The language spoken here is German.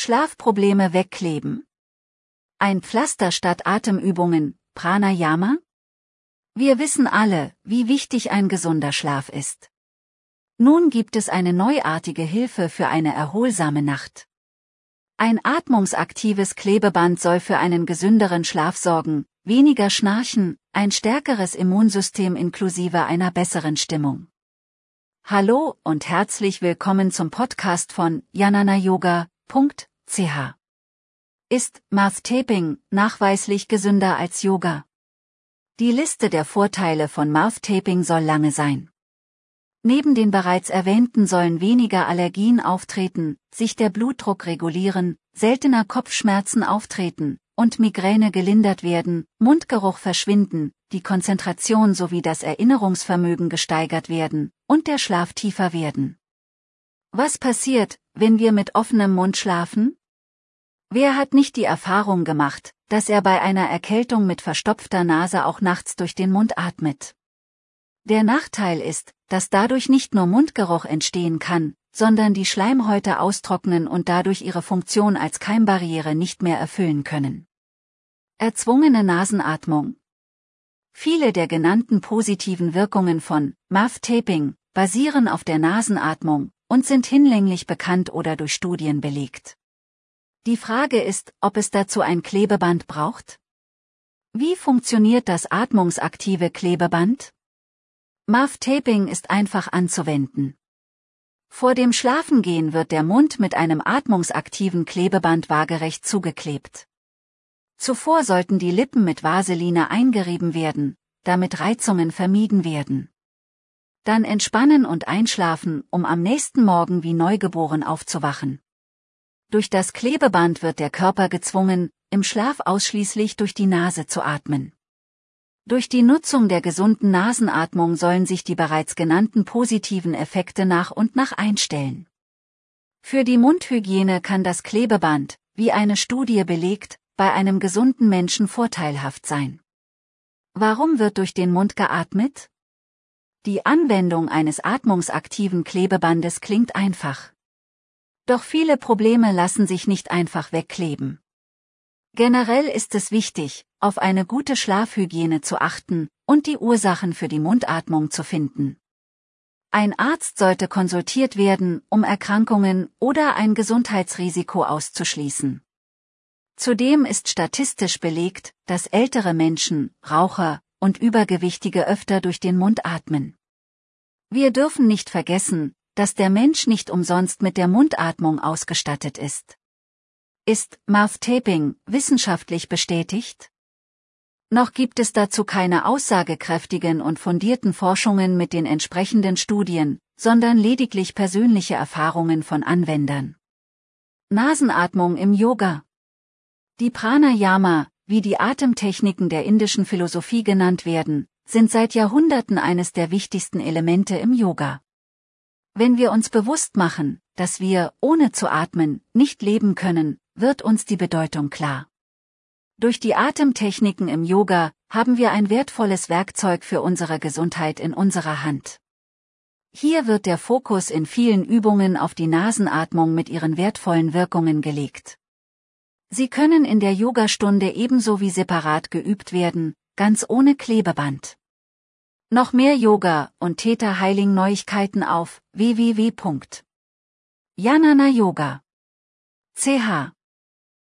Schlafprobleme wegkleben. Ein Pflaster statt Atemübungen, Pranayama? Wir wissen alle, wie wichtig ein gesunder Schlaf ist. Nun gibt es eine neuartige Hilfe für eine erholsame Nacht. Ein atmungsaktives Klebeband soll für einen gesünderen Schlaf sorgen, weniger Schnarchen, ein stärkeres Immunsystem inklusive einer besseren Stimmung. Hallo und herzlich willkommen zum Podcast von Janana Yoga. Ch. Ist Mouth Taping nachweislich gesünder als Yoga? Die Liste der Vorteile von Mouth Taping soll lange sein. Neben den bereits erwähnten sollen weniger Allergien auftreten, sich der Blutdruck regulieren, seltener Kopfschmerzen auftreten und Migräne gelindert werden, Mundgeruch verschwinden, die Konzentration sowie das Erinnerungsvermögen gesteigert werden und der Schlaf tiefer werden. Was passiert, wenn wir mit offenem Mund schlafen? Wer hat nicht die Erfahrung gemacht, dass er bei einer Erkältung mit verstopfter Nase auch nachts durch den Mund atmet? Der Nachteil ist, dass dadurch nicht nur Mundgeruch entstehen kann, sondern die Schleimhäute austrocknen und dadurch ihre Funktion als Keimbarriere nicht mehr erfüllen können. Erzwungene Nasenatmung. Viele der genannten positiven Wirkungen von Muff Taping basieren auf der Nasenatmung und sind hinlänglich bekannt oder durch Studien belegt. Die Frage ist, ob es dazu ein Klebeband braucht? Wie funktioniert das atmungsaktive Klebeband? Muff Taping ist einfach anzuwenden. Vor dem Schlafengehen wird der Mund mit einem atmungsaktiven Klebeband waagerecht zugeklebt. Zuvor sollten die Lippen mit Vaseline eingerieben werden, damit Reizungen vermieden werden. Dann entspannen und einschlafen, um am nächsten Morgen wie neugeboren aufzuwachen. Durch das Klebeband wird der Körper gezwungen, im Schlaf ausschließlich durch die Nase zu atmen. Durch die Nutzung der gesunden Nasenatmung sollen sich die bereits genannten positiven Effekte nach und nach einstellen. Für die Mundhygiene kann das Klebeband, wie eine Studie belegt, bei einem gesunden Menschen vorteilhaft sein. Warum wird durch den Mund geatmet? Die Anwendung eines atmungsaktiven Klebebandes klingt einfach. Doch viele Probleme lassen sich nicht einfach wegkleben. Generell ist es wichtig, auf eine gute Schlafhygiene zu achten und die Ursachen für die Mundatmung zu finden. Ein Arzt sollte konsultiert werden, um Erkrankungen oder ein Gesundheitsrisiko auszuschließen. Zudem ist statistisch belegt, dass ältere Menschen, Raucher und Übergewichtige öfter durch den Mund atmen. Wir dürfen nicht vergessen, dass der Mensch nicht umsonst mit der Mundatmung ausgestattet ist. Ist Mouth Taping wissenschaftlich bestätigt? Noch gibt es dazu keine aussagekräftigen und fundierten Forschungen mit den entsprechenden Studien, sondern lediglich persönliche Erfahrungen von Anwendern. Nasenatmung im Yoga. Die Pranayama, wie die Atemtechniken der indischen Philosophie genannt werden, sind seit Jahrhunderten eines der wichtigsten Elemente im Yoga. Wenn wir uns bewusst machen, dass wir, ohne zu atmen, nicht leben können, wird uns die Bedeutung klar. Durch die Atemtechniken im Yoga haben wir ein wertvolles Werkzeug für unsere Gesundheit in unserer Hand. Hier wird der Fokus in vielen Übungen auf die Nasenatmung mit ihren wertvollen Wirkungen gelegt. Sie können in der Yogastunde ebenso wie separat geübt werden, ganz ohne Klebeband. Noch mehr Yoga und Theta Healing Neuigkeiten auf www.janana Yoga. ch